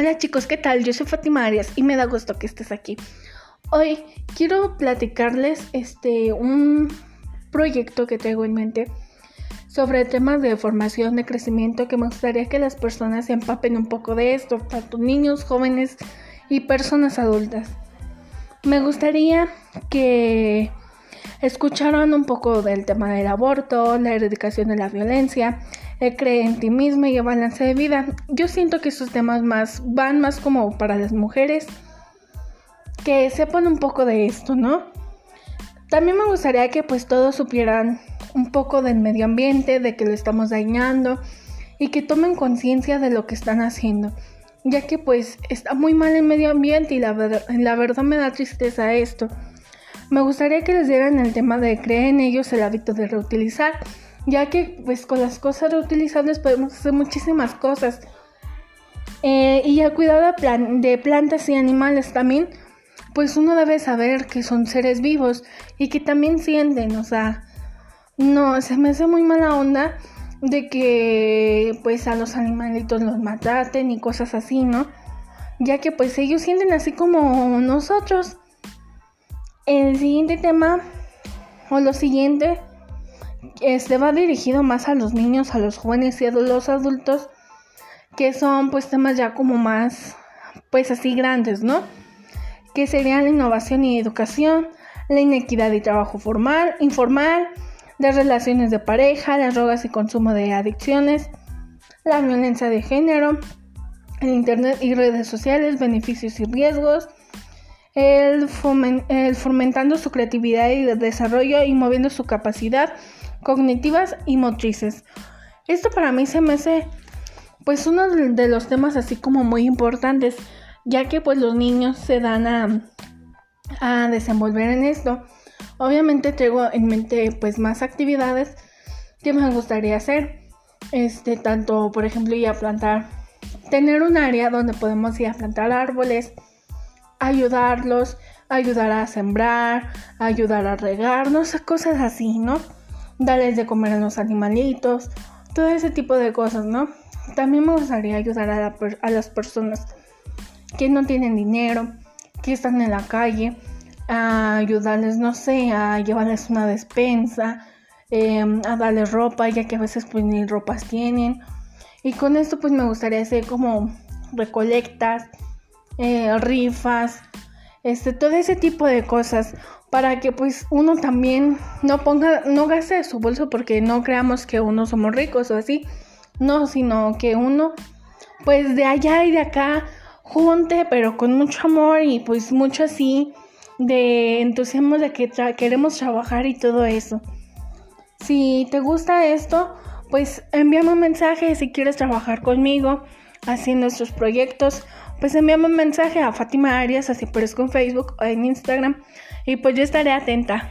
Hola chicos, ¿qué tal? Yo soy Fátima Arias y me da gusto que estés aquí. Hoy quiero platicarles este un proyecto que tengo en mente sobre temas de formación, de crecimiento, que me gustaría que las personas se empapen un poco de esto, tanto niños, jóvenes y personas adultas. Me gustaría que escucharan un poco del tema del aborto, la erradicación de la violencia, el cree en ti mismo y el balance de vida. Yo siento que estos temas más van más como para las mujeres que sepan un poco de esto, ¿no? También me gustaría que pues todos supieran un poco del medio ambiente, de que lo estamos dañando y que tomen conciencia de lo que están haciendo, ya que pues está muy mal el medio ambiente y la, la verdad me da tristeza esto. Me gustaría que les dieran el tema de creer en ellos el hábito de reutilizar ya que pues con las cosas reutilizables podemos hacer muchísimas cosas. Eh, y el cuidado de, plantas y animales también, pues uno debe saber que son seres vivos y que también sienten, o sea, no, se me hace muy mala onda de que pues a los animalitos los mataten y cosas así, ¿no? Ya que pues ellos sienten así como nosotros. El siguiente tema o lo siguiente este va dirigido más a los niños, a los jóvenes y a los adultos, que son pues temas ya como más, pues así grandes, ¿no? Que serían la innovación y educación, la inequidad y trabajo formal, informal, las relaciones de pareja, las drogas y consumo de adicciones, la violencia de género, el Internet y redes sociales, beneficios y riesgos, el, el fomentando su creatividad y desarrollo y moviendo su capacidad cognitivas y motrices. Esto para mí se me hace pues uno de los temas así como muy importantes, ya que pues los niños se dan a, a desenvolver en esto. Obviamente tengo en mente pues más actividades que me gustaría hacer. Este, tanto por ejemplo ir a plantar, tener un área donde podemos ir a plantar árboles, ayudarlos, ayudar a sembrar, ayudar a regar, no sé, cosas así, ¿no? darles de comer a los animalitos, todo ese tipo de cosas, ¿no? También me gustaría ayudar a, las personas que no tienen dinero, que están en la calle, a ayudarles, no sé, a llevarles una despensa, em, a darles ropa, ya que a veces pues ni ropas tienen. Y con esto pues me gustaría hacer como recolectas, eh, rifas, este, todo ese tipo de cosas para que pues uno también no ponga, no gaste de su bolso porque no creamos que uno somos ricos o así, no, sino que uno pues de allá y de acá junte, pero con mucho amor y pues mucho así de entusiasmo de que queremos trabajar y todo eso. Si te gusta esto, pues envíame un mensaje si quieres trabajar conmigo haciendo estos proyectos pues envíame un mensaje a Fátima Arias, así aparezco en Facebook o en Instagram y pues yo estaré atenta.